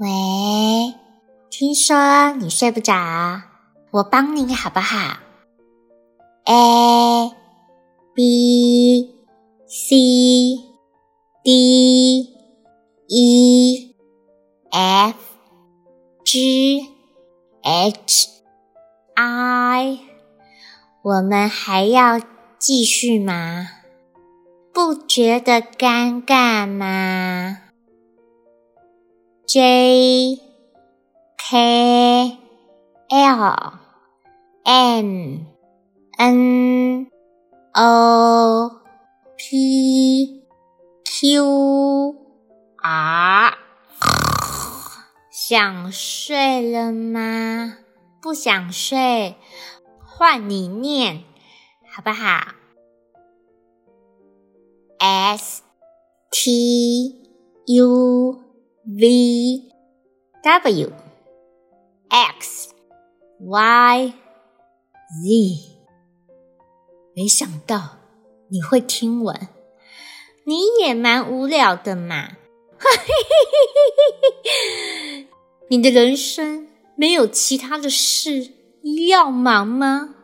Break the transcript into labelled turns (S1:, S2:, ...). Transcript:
S1: 喂，听说你睡不着，我帮你好不好？A B C D E F G H I，我们还要继续吗？不觉得尴尬吗？J K L M N O P Q R，想睡了吗？不想睡，换你念，好不好？S T U V W X Y Z，没想到你会听完，你也蛮无聊的嘛！你的人生没有其他的事要忙吗？